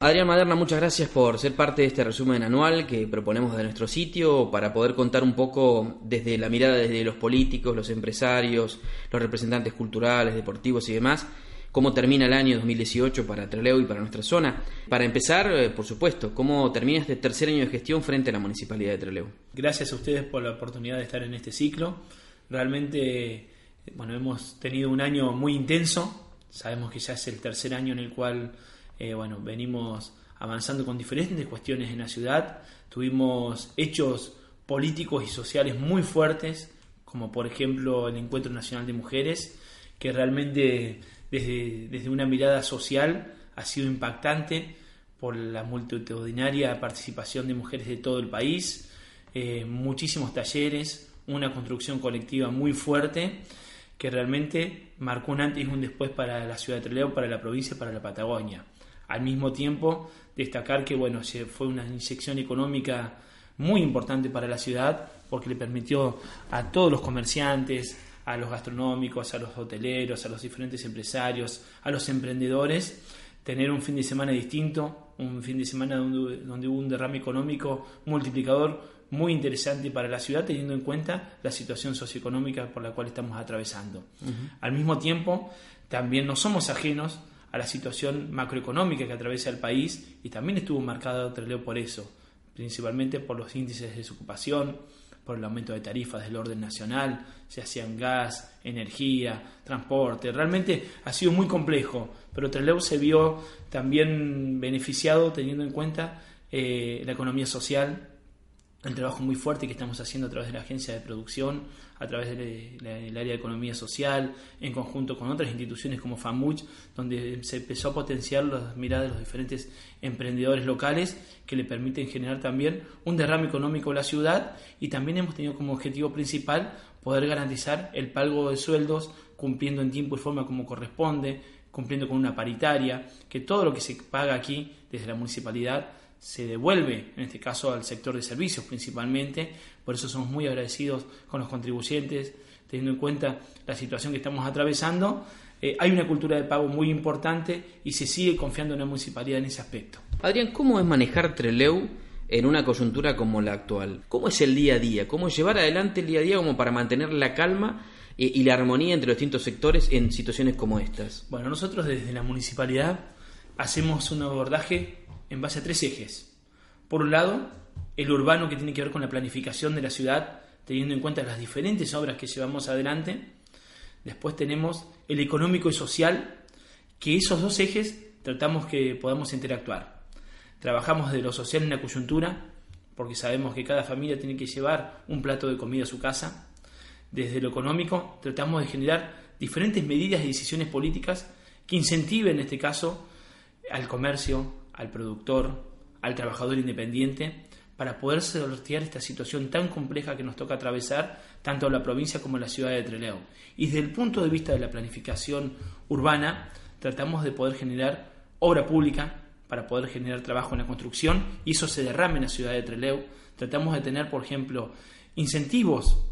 Adrián Maderna, muchas gracias por ser parte de este resumen anual que proponemos de nuestro sitio para poder contar un poco desde la mirada desde los políticos, los empresarios, los representantes culturales, deportivos y demás, cómo termina el año 2018 para Trelew y para nuestra zona. Para empezar, eh, por supuesto, cómo termina este tercer año de gestión frente a la Municipalidad de Trelew. Gracias a ustedes por la oportunidad de estar en este ciclo. Realmente, bueno, hemos tenido un año muy intenso. Sabemos que ya es el tercer año en el cual eh, bueno, venimos avanzando con diferentes cuestiones en la ciudad. Tuvimos hechos políticos y sociales muy fuertes, como por ejemplo el Encuentro Nacional de Mujeres, que realmente desde, desde una mirada social ha sido impactante por la multitudinaria participación de mujeres de todo el país, eh, muchísimos talleres, una construcción colectiva muy fuerte que realmente marcó un antes y un después para la ciudad de Trelew, para la provincia para la Patagonia. Al mismo tiempo, destacar que bueno, fue una inyección económica muy importante para la ciudad porque le permitió a todos los comerciantes, a los gastronómicos, a los hoteleros, a los diferentes empresarios, a los emprendedores, tener un fin de semana distinto, un fin de semana donde, hubo un derrame económico multiplicador muy interesante para la ciudad, teniendo en cuenta la situación socioeconómica por la cual estamos atravesando. Al mismo tiempo, también no somos ajenos a la situación macroeconómica que atraviesa el país y también estuvo marcado Treleo por eso, principalmente por los índices de desocupación, por el aumento de tarifas del orden nacional, se hacían gas, energía, transporte. Realmente ha sido muy complejo, pero Trelew se vio también beneficiado teniendo en cuenta eh, la economía social, el trabajo muy fuerte que estamos haciendo a través de la agencia de producción, a través del área de economía social, en conjunto con otras instituciones como FAMUCH, donde se empezó a potenciar las miradas de los diferentes emprendedores locales que le permiten generar también un derrame económico en la ciudad. Y también hemos tenido como objetivo principal poder garantizar el pago de sueldos cumpliendo en tiempo y forma como corresponde, cumpliendo con una paritaria, que todo lo que se paga aquí desde la municipalidad se devuelve, en este caso al sector de servicios principalmente, por eso somos muy agradecidos con los contribuyentes, teniendo en cuenta la situación que estamos atravesando. Eh, hay una cultura de pago muy importante y se sigue confiando en la municipalidad en ese aspecto. Adrián, ¿cómo es manejar Treleu en una coyuntura como la actual? ¿Cómo es el día a día? ¿Cómo llevar adelante el día a día como para mantener la calma y la armonía entre los distintos sectores en situaciones como estas? Bueno, nosotros desde la municipalidad hacemos un abordaje en base a tres ejes. Por un lado, el urbano que tiene que ver con la planificación de la ciudad, teniendo en cuenta las diferentes obras que llevamos adelante. Después tenemos el económico y social, que esos dos ejes tratamos que podamos interactuar. Trabajamos de lo social en la coyuntura, porque sabemos que cada familia tiene que llevar un plato de comida a su casa. Desde lo económico tratamos de generar diferentes medidas y decisiones políticas que incentiven, en este caso, al comercio, al productor, al trabajador independiente, para poder sortear esta situación tan compleja que nos toca atravesar tanto la provincia como la ciudad de Trelew. Y desde el punto de vista de la planificación urbana, tratamos de poder generar obra pública para poder generar trabajo en la construcción y eso se derrame en la ciudad de Trelew. Tratamos de tener, por ejemplo, incentivos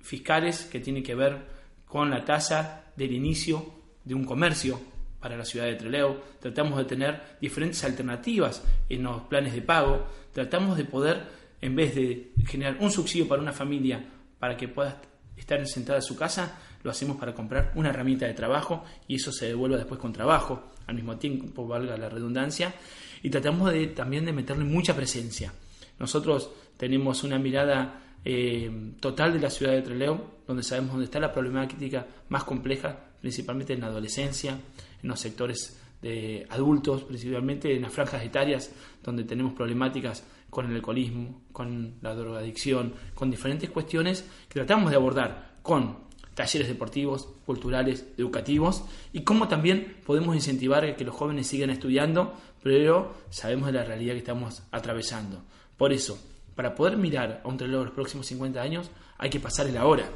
fiscales que tienen que ver con la tasa del inicio de un comercio para la ciudad de Trelew, tratamos de tener diferentes alternativas en los planes de pago, tratamos de poder, en vez de generar un subsidio para una familia para que pueda estar sentada en su casa, lo hacemos para comprar una herramienta de trabajo y eso se devuelve después con trabajo, al mismo tiempo valga la redundancia. y tratamos de, también de meterle mucha presencia. Nosotros tenemos una mirada eh, total de la ciudad de Trelew, donde sabemos dónde está la problemática más compleja, principalmente en la adolescencia, en los sectores de adultos, principalmente en las franjas etarias, donde tenemos problemáticas con el alcoholismo, con la drogadicción, con diferentes cuestiones que tratamos de abordar con talleres deportivos, culturales, educativos y cómo también podemos incentivar que los jóvenes sigan estudiando, pero sabemos de la realidad que estamos atravesando. Por eso, para poder mirar a un reloj los próximos 50 años, hay que pasar el ahora.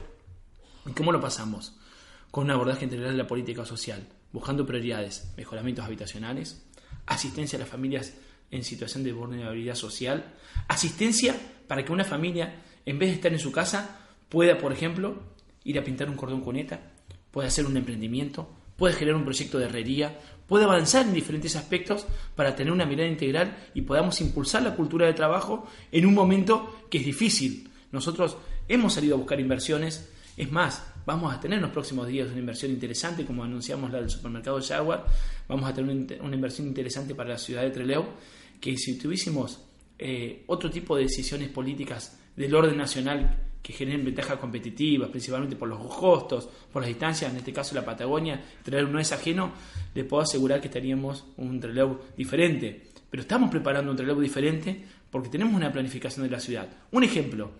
¿Y cómo lo pasamos? Con un abordaje integral de la política social, buscando prioridades, mejoramientos habitacionales, asistencia a las familias en situación de vulnerabilidad social, asistencia para que una familia, en vez de estar en su casa, pueda, por ejemplo, ir a pintar un cordón cuneta, puede hacer un emprendimiento, puede generar un proyecto de herrería, puede avanzar en diferentes aspectos para tener una mirada integral y podamos impulsar la cultura de trabajo en un momento que es difícil. Nosotros hemos salido a buscar inversiones, es más, vamos a tener en los próximos días una inversión interesante, como anunciamos la del supermercado Jaguar, vamos a tener una inversión interesante para la ciudad de Trelew, que si tuviésemos eh, otro tipo de decisiones políticas del orden nacional que generen ventajas competitivas, principalmente por los costos, por las distancias, en este caso la Patagonia, traer no es ajeno, le puedo asegurar que estaríamos un relevo diferente. Pero estamos preparando un relevo diferente porque tenemos una planificación de la ciudad. Un ejemplo,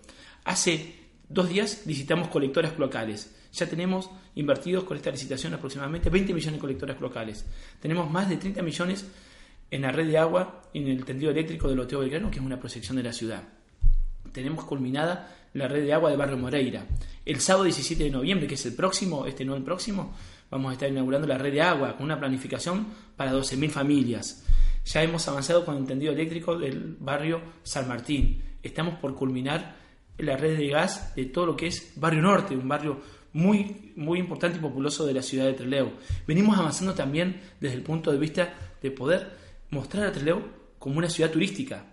hace dos días visitamos colectoras locales. Ya tenemos invertidos con esta licitación aproximadamente 20 millones de colectoras locales. Tenemos más de 30 millones en la red de agua y en el tendido eléctrico del Oteo Belgrano, que es una proyección de la ciudad. Tenemos culminada la red de agua de Barrio Moreira. El sábado 17 de noviembre, que es el próximo, este no el próximo, vamos a estar inaugurando la red de agua con una planificación para 12.000 familias. Ya hemos avanzado con el tendido eléctrico del barrio San Martín. Estamos por culminar la red de gas de todo lo que es Barrio Norte, un barrio muy, muy importante y populoso de la ciudad de Trelew. Venimos avanzando también desde el punto de vista de poder mostrar a Trelew como una ciudad turística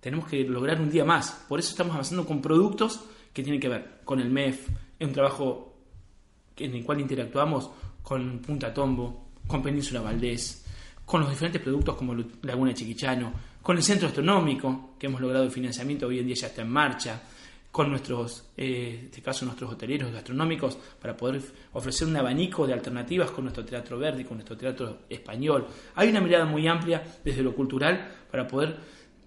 tenemos que lograr un día más. Por eso estamos avanzando con productos que tienen que ver con el MEF, es un trabajo en el cual interactuamos con Punta Tombo, con Península Valdés, con los diferentes productos como Laguna Chiquichano, con el centro astronómico, que hemos logrado el financiamiento, hoy en día ya está en marcha, con nuestros, eh, en este caso nuestros hoteleros gastronómicos, para poder ofrecer un abanico de alternativas con nuestro teatro verde, con nuestro teatro español. Hay una mirada muy amplia desde lo cultural para poder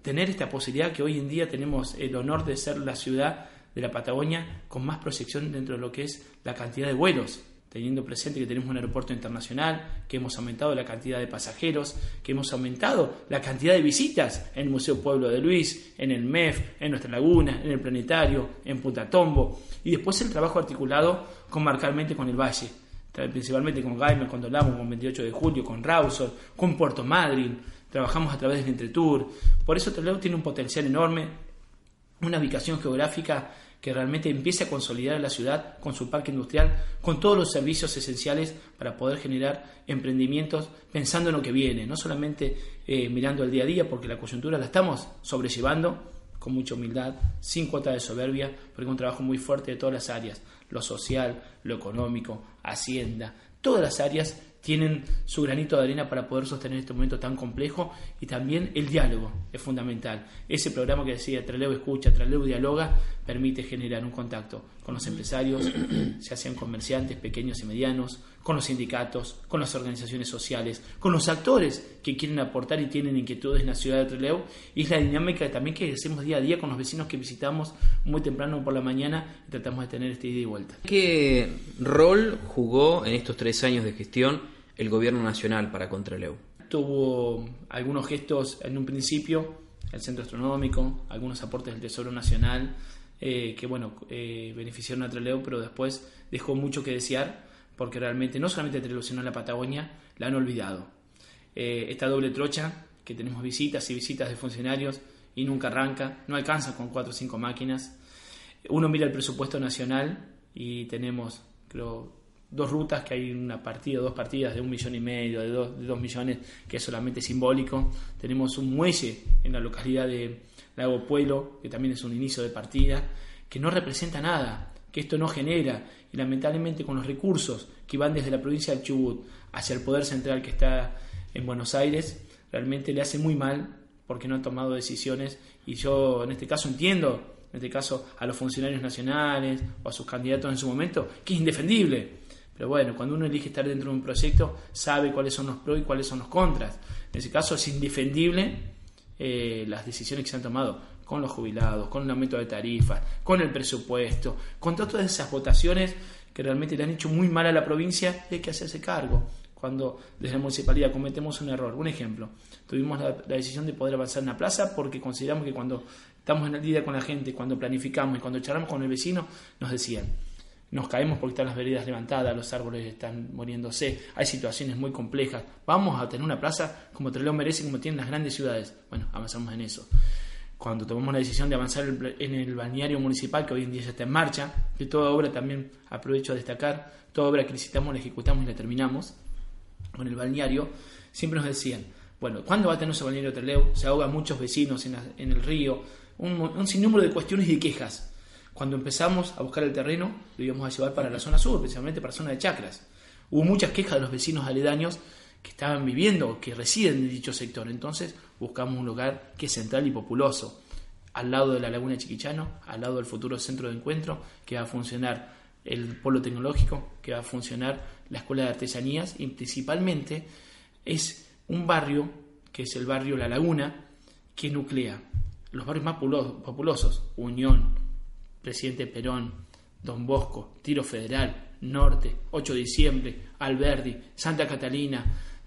tener esta posibilidad que hoy en día tenemos el honor de ser la ciudad de la Patagonia con más proyección dentro de lo que es la cantidad de vuelos, teniendo presente que tenemos un aeropuerto internacional, que hemos aumentado la cantidad de pasajeros, que hemos aumentado la cantidad de visitas en el Museo Pueblo de Luis, en el MEF, en nuestra laguna, en el planetario, en Punta Tombo, y después el trabajo articulado comarcalmente con el Valle, principalmente con Gaimer, con Dolamo, con 28 de julio, con Rausor, con Puerto Madryn, trabajamos a través del Entretour. Por eso Toledo tiene un potencial enorme, una ubicación geográfica que realmente empiece a consolidar la ciudad con su parque industrial, con todos los servicios esenciales para poder generar emprendimientos pensando en lo que viene, no solamente eh, mirando el día a día, porque la coyuntura la estamos sobrellevando con mucha humildad, sin cuota de soberbia, porque es un trabajo muy fuerte de todas las áreas, lo social, lo económico, hacienda, todas las áreas tienen su granito de arena para poder sostener este momento tan complejo y también el diálogo es fundamental. Ese programa que decía Traleu escucha, Traleu dialoga, permite generar un contacto con los empresarios, ya sean comerciantes pequeños y medianos, con los sindicatos, con las organizaciones sociales, con los actores que quieren aportar y tienen inquietudes en la ciudad de Trelew y es la dinámica también que hacemos día a día con los vecinos que visitamos muy temprano por la mañana y tratamos de tener este ida y vuelta. ¿Qué rol jugó en estos tres años de gestión el gobierno nacional para Contraleu? Tuvo algunos gestos en un principio, el centro astronómico, algunos aportes del Tesoro Nacional, eh, que bueno, eh, beneficiaron a Trelew, pero después dejó mucho que desear, porque realmente no solamente Trelew, sino la Patagonia la han olvidado. Eh, esta doble trocha, que tenemos visitas y visitas de funcionarios y nunca arranca, no alcanza con cuatro o cinco máquinas. Uno mira el presupuesto nacional y tenemos, creo, dos rutas, que hay una partida, dos partidas de un millón y medio, de dos, de dos millones, que es solamente simbólico. Tenemos un muelle en la localidad de Lago Pueblo, que también es un inicio de partida, que no representa nada, que esto no genera, y lamentablemente con los recursos que van desde la provincia del Chubut hacia el poder central que está en Buenos Aires, realmente le hace muy mal porque no han tomado decisiones y yo en este caso entiendo, en este caso a los funcionarios nacionales o a sus candidatos en su momento, que es indefendible. Pero bueno, cuando uno elige estar dentro de un proyecto, sabe cuáles son los pros y cuáles son los contras. En ese caso es indefendible eh, las decisiones que se han tomado con los jubilados, con el aumento de tarifas, con el presupuesto, con todas esas votaciones que realmente le han hecho muy mal a la provincia y hay que hacerse cargo. Cuando desde la municipalidad cometemos un error, un ejemplo, tuvimos la, decisión de poder avanzar en la plaza porque consideramos que cuando estamos en el día con la gente, cuando planificamos y cuando charlamos con el vecino, nos decían, nos caemos porque están las veredas levantadas, los árboles están muriéndose, hay situaciones muy complejas. Vamos a tener una plaza como Trelew merece, como tienen las grandes ciudades. Bueno, avanzamos en eso. Cuando tomamos la decisión de avanzar en el balneario municipal, que hoy en día ya está en marcha, que toda obra también aprovecho a destacar, toda obra que licitamos la ejecutamos y la terminamos, con el balneario, siempre nos decían, bueno, ¿cuándo va a tener ese balneario Trelew? Se ahogan muchos vecinos en, el río, un, un sinnúmero de cuestiones y de quejas cuando empezamos a buscar el terreno, lo íbamos a llevar para la zona sur, especialmente para la zona de chacras. Hubo muchas quejas de los vecinos aledaños que estaban viviendo que residen en dicho sector. Entonces buscamos un lugar que es central y populoso, al lado de la Laguna Chiquichano, al lado del futuro centro de encuentro, que va a funcionar el polo tecnológico, que va a funcionar la escuela de artesanías y principalmente es un barrio, que es el barrio La Laguna, que nuclea los barrios más populosos, Unión, Presidente Perón, Don Bosco, Tiro Federal, Norte, 8 de diciembre, Alberdi, Santa Catalina,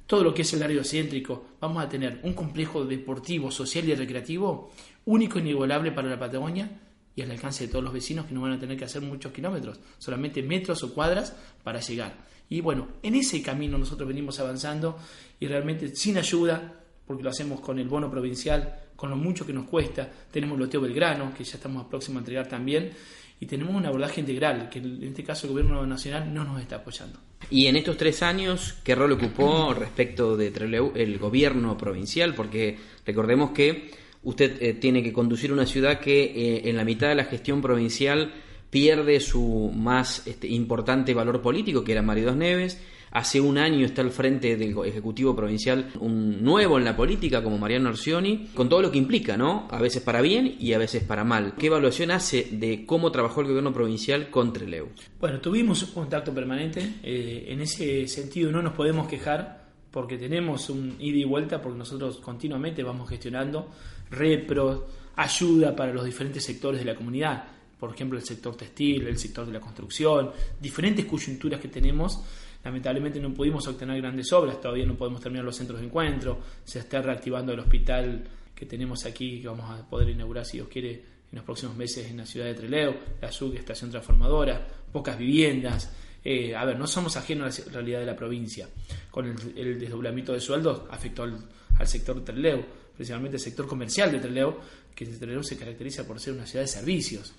todo lo que es el área céntrico, vamos a tener un complejo deportivo, social y recreativo único e inigualable para la Patagonia y al alcance de todos los vecinos que no van a tener que hacer muchos kilómetros, solamente metros o cuadras para llegar. Y bueno, en ese camino nosotros venimos avanzando y realmente sin ayuda, porque lo hacemos con el bono provincial, con lo mucho que nos cuesta. Tenemos Loteo Belgrano, que ya estamos próximos a entregar también. Y tenemos un abordaje integral, que en este caso el gobierno nacional no nos está apoyando. Y en estos tres años, ¿qué rol ocupó respecto de el gobierno provincial? Porque recordemos que usted eh, tiene que conducir una ciudad que eh, en la mitad de la gestión provincial pierde su más este, importante valor político, que era Mario Dos Neves, Hace un año está al frente del Ejecutivo Provincial un nuevo en la política como Mariano Orsioni, con todo lo que implica, ¿no? A veces para bien y a veces para mal. ¿Qué evaluación hace de cómo trabajó el gobierno provincial con Treleu? Bueno, tuvimos un contacto permanente. Eh, en ese sentido no nos podemos quejar porque tenemos un ida y vuelta, porque nosotros continuamente vamos gestionando repro, ayuda para los diferentes sectores de la comunidad, por ejemplo el sector textil, el sector de la construcción, diferentes coyunturas que tenemos Lamentablemente no pudimos obtener grandes obras, todavía no podemos terminar los centros de encuentro, se está reactivando el hospital que tenemos aquí, que vamos a poder inaugurar, si Dios quiere, en los próximos meses en la ciudad de Treleo, la SUC, estación transformadora, pocas viviendas. Eh, a ver, no somos ajenos a la realidad de la provincia. Con el, desdoblamiento de sueldos afectó al, sector de Treleo, principalmente el sector comercial de Treleo, que Treleo se caracteriza por ser una ciudad de servicios.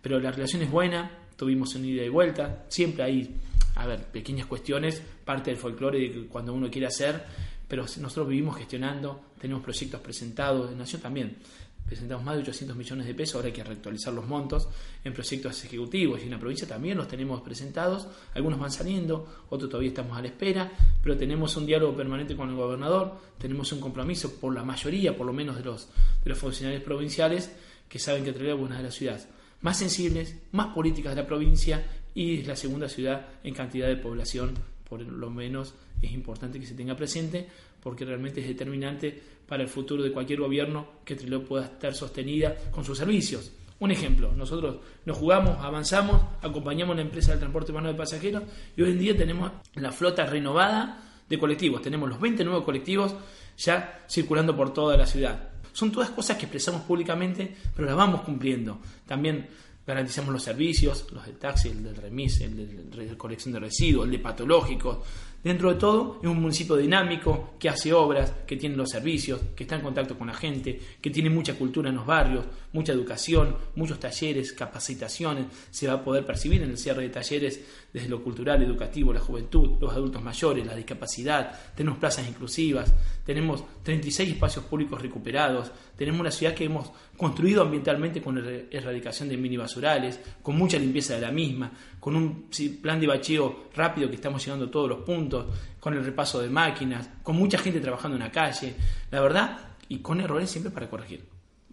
Pero la relación es buena, tuvimos un ida y vuelta, siempre hay a ver, pequeñas cuestiones, parte del folclore de cuando uno quiere hacer, pero nosotros vivimos gestionando, tenemos proyectos presentados, en Nación también, presentamos más de 800 millones de pesos, ahora hay que reactualizar los montos en proyectos ejecutivos y en la provincia también los tenemos presentados, algunos van saliendo, otros todavía estamos a la espera, pero tenemos un diálogo permanente con el gobernador, tenemos un compromiso por la mayoría, por lo menos de los, de los funcionarios provinciales, que saben que Trelew es una de las ciudades más sensibles, más políticas de la provincia y es la segunda ciudad en cantidad de población, por lo menos es importante que se tenga presente porque realmente es determinante para el futuro de cualquier gobierno que Trelew pueda estar sostenida con sus servicios. Un ejemplo, nosotros nos jugamos, avanzamos, acompañamos la empresa del transporte humano de pasajeros y hoy en día tenemos la flota renovada de colectivos. Tenemos los 20 nuevos colectivos ya circulando por toda la ciudad. Son todas cosas que expresamos públicamente, pero las vamos cumpliendo. También garantizamos los servicios, los del taxi, el del remis, el de colección de residuos, el de patológicos. Dentro de todo, es un municipio dinámico que hace obras, que tiene los servicios, que está en contacto con la gente, que tiene mucha cultura en los barrios, mucha educación, muchos talleres, capacitaciones. Se va a poder percibir en el cierre de talleres desde lo cultural, educativo, la juventud, los adultos mayores, la discapacidad. Tenemos plazas inclusivas, tenemos 36 espacios públicos recuperados, tenemos una ciudad que hemos construido ambientalmente con erradicación de mini basurales, con mucha limpieza de la misma, con un plan de bacheo rápido que estamos llegando a todos los puntos con el repaso de máquinas, con mucha gente trabajando en la calle, la verdad, y con errores siempre para corregir.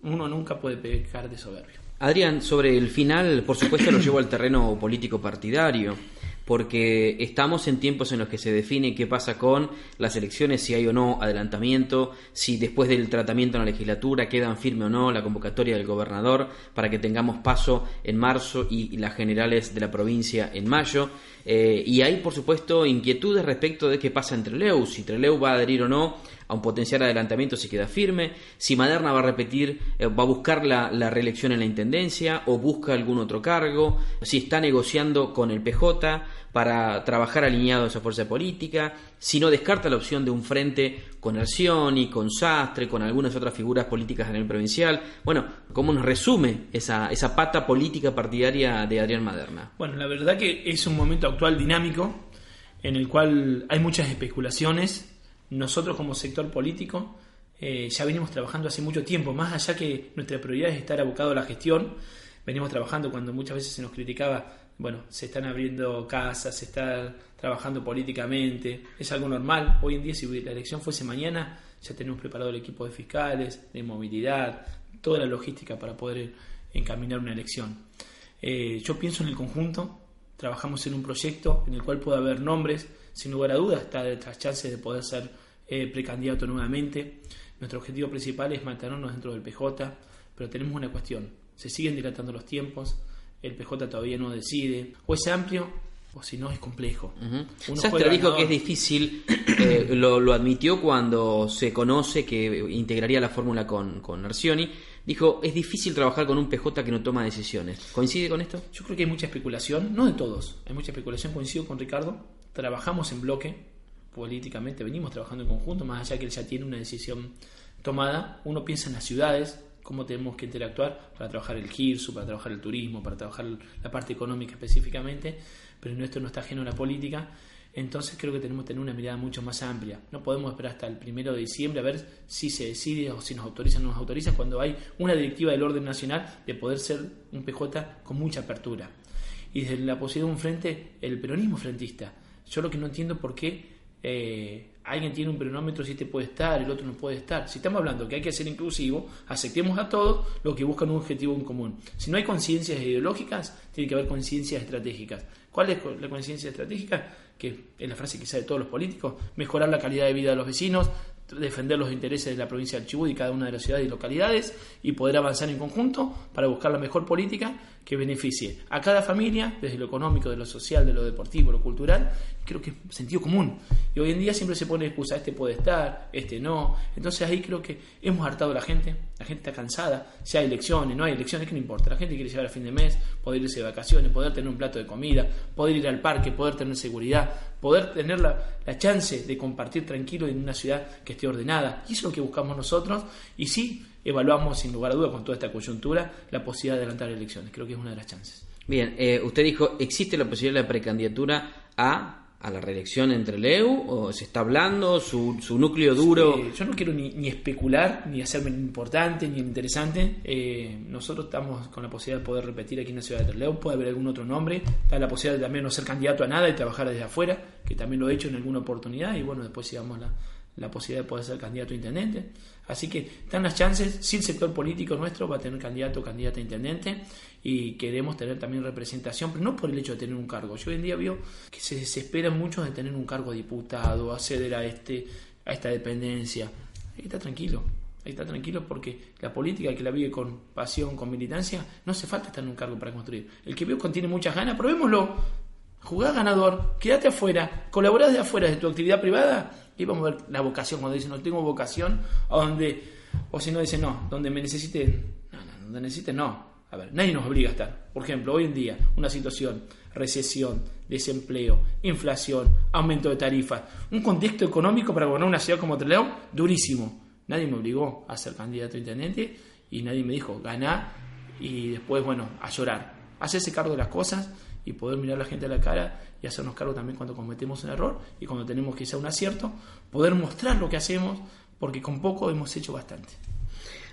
Uno nunca puede pecar de soberbio. Adrián, sobre el final, por supuesto lo llevo al terreno político partidario porque estamos en tiempos en los que se define qué pasa con las elecciones, si hay o no adelantamiento, si después del tratamiento en la legislatura quedan firme o no la convocatoria del gobernador para que tengamos paso en marzo y, las generales de la provincia en mayo. Eh, y hay, por supuesto, inquietudes respecto de qué pasa entre Treleu, si Treleu va a adherir o no a un potencial adelantamiento si queda firme, si Maderna va a repetir, eh, va a buscar la, reelección en la Intendencia o busca algún otro cargo, si está negociando con el PJ para trabajar alineado a esa fuerza política, si no descarta la opción de un frente con Arcioni, con Sastre, con algunas otras figuras políticas a nivel provincial. Bueno, ¿cómo nos resume esa, esa pata política partidaria de Adrián Maderna? Bueno, la verdad que es un momento actual dinámico en el cual hay muchas especulaciones nosotros como sector político eh, ya venimos trabajando hace mucho tiempo, más allá que nuestra prioridad es estar abocado a la gestión, venimos trabajando cuando muchas veces se nos criticaba, bueno, se están abriendo casas, se está trabajando políticamente, es algo normal. Hoy en día, si la elección fuese mañana, ya tenemos preparado el equipo de fiscales, de movilidad, toda la logística para poder encaminar una elección. Eh, yo pienso en el conjunto, trabajamos en un proyecto en el cual puede haber nombres, sin lugar a dudas está detrás chances de poder ser eh, precandidato nuevamente. Nuestro objetivo principal es mantenernos dentro del PJ, pero tenemos una cuestión, se siguen dilatando los tiempos, el PJ todavía no decide, o es amplio o si no es complejo. Sastre dijo que es difícil, eh, lo, admitió cuando se conoce que integraría la fórmula con, con Arcioni, dijo, es difícil trabajar con un PJ que no toma decisiones. ¿Coincide con esto? Yo creo que hay mucha especulación, no de todos, hay mucha especulación, coincido con Ricardo, trabajamos en bloque políticamente, venimos trabajando en conjunto, más allá que él ya tiene una decisión tomada, uno piensa en las ciudades, cómo tenemos que interactuar para trabajar el GIRSU, para trabajar el turismo, para trabajar la parte económica específicamente, pero nuestro no está ajeno a la política, entonces creo que tenemos que tener una mirada mucho más amplia. No podemos esperar hasta el primero de diciembre a ver si se decide o si nos autorizan o no nos autorizan cuando hay una directiva del orden nacional de poder ser un PJ con mucha apertura. Y desde la posibilidad de un frente, el peronismo frentista. Yo lo que no entiendo por qué eh, alguien tiene un peronómetro si este puede estar, el otro no puede estar. Si estamos hablando que hay que ser inclusivo, aceptemos a todos los que buscan un objetivo en común. Si no hay conciencias ideológicas, tiene que haber conciencias estratégicas. ¿Cuál es la conciencia estratégica? Que es la frase que de todos los políticos, mejorar la calidad de vida de los vecinos, defender los intereses de la provincia del Chubut y cada una de las ciudades y localidades y poder avanzar en conjunto para buscar la mejor política que beneficie a cada familia, desde lo económico, de lo social, de lo deportivo, lo cultural, creo que es sentido común. Y hoy en día siempre se pone excusa, este puede estar, este no. Entonces ahí creo que hemos hartado a la gente, la gente está cansada, si hay elecciones, no hay elecciones, que no importa, la gente quiere llegar a fin de mes, poder irse de vacaciones, poder tener un plato de comida, poder ir al parque, poder tener seguridad, poder tener la, la chance de compartir tranquilo en una ciudad que esté ordenada. Y eso es lo que buscamos nosotros. Y sí, evaluamos sin lugar a dudas con toda esta coyuntura la posibilidad de adelantar elecciones. Creo que es una de las chances. Bien, eh, usted dijo, ¿existe la posibilidad de precandidatura a a la reelección entre Leu o se está hablando su, su núcleo duro. Yo no quiero ni, especular ni hacerme importante ni interesante. Eh, nosotros estamos con la posibilidad de poder repetir aquí en la ciudad de Leu puede haber algún otro nombre está la posibilidad de también no ser candidato a nada y trabajar desde afuera que también lo he hecho en alguna oportunidad y bueno después sigamos la, la posibilidad de poder ser candidato a intendente. Así que están las chances, si el sector político nuestro va a tener candidato o candidata a intendente y queremos tener también representación, pero no por el hecho de tener un cargo. Yo hoy en día veo que se desesperan mucho de tener un cargo de diputado, acceder a, este, a esta dependencia. Ahí está tranquilo, ahí está tranquilo porque la política que la vive con pasión, con militancia, no hace falta estar en un cargo para construir. El que veo contiene muchas ganas, probémoslo. Jugá ganador, quédate afuera, colaborás de afuera de tu actividad privada y vamos a ver la vocación, cuando dicen no tengo vocación, donde, o si no dicen no, donde me necesiten, no, no, donde necesiten no. A ver, nadie nos obliga a estar. Por ejemplo, hoy en día, una situación, recesión, desempleo, inflación, aumento de tarifas, un contexto económico para gobernar una ciudad como Trelew durísimo. Nadie me obligó a ser candidato a intendente y nadie me dijo, ganá y después, bueno, a llorar. Hacerse cargo de las cosas y poder mirar a la gente a la cara y hacernos cargo también cuando cometemos un error y cuando tenemos hacer un acierto, poder mostrar lo que hacemos, porque con poco hemos hecho bastante.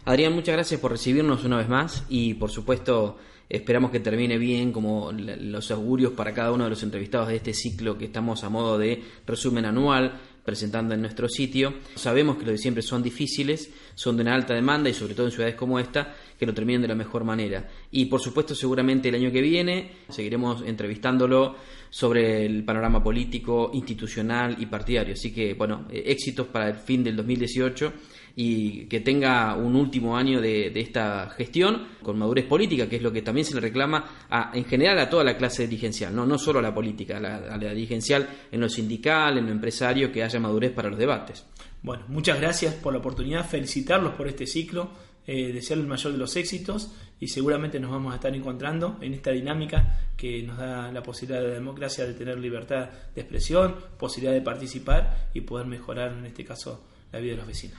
Adrián, muchas gracias por recibirnos una vez más y por supuesto esperamos que termine bien como los augurios para cada uno de los entrevistados de este ciclo que estamos a modo de resumen anual presentando en nuestro sitio. Sabemos que los de siempre son difíciles, son de una alta demanda y sobre todo en ciudades como esta, que lo terminen de la mejor manera. Y por supuesto seguramente el año que viene seguiremos entrevistándolo sobre el panorama político, institucional y partidario. Así que bueno, eh, éxitos para el fin del 2018 y que tenga un último año de, esta gestión con madurez política, que es lo que también se le reclama a, en general a toda la clase dirigencial, no, no solo a la política, a la, a la dirigencial en lo sindical, en lo empresario, que haya madurez para los debates. Bueno, muchas gracias por la oportunidad, felicitarlos por este ciclo, eh, el mayor de los éxitos y seguramente nos vamos a estar encontrando en esta dinámica que nos da la posibilidad de la democracia de tener libertad de expresión, posibilidad de participar y poder mejorar en este caso la vida de los vecinos.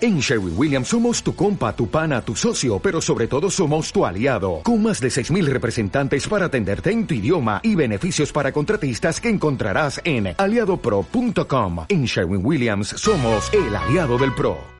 En Sherwin Williams somos tu compa, tu pana, tu socio, pero sobre todo somos tu aliado, con más de 6.000 representantes para atenderte en tu idioma y beneficios para contratistas que encontrarás en aliadopro.com. En Sherwin Williams somos el aliado del PRO.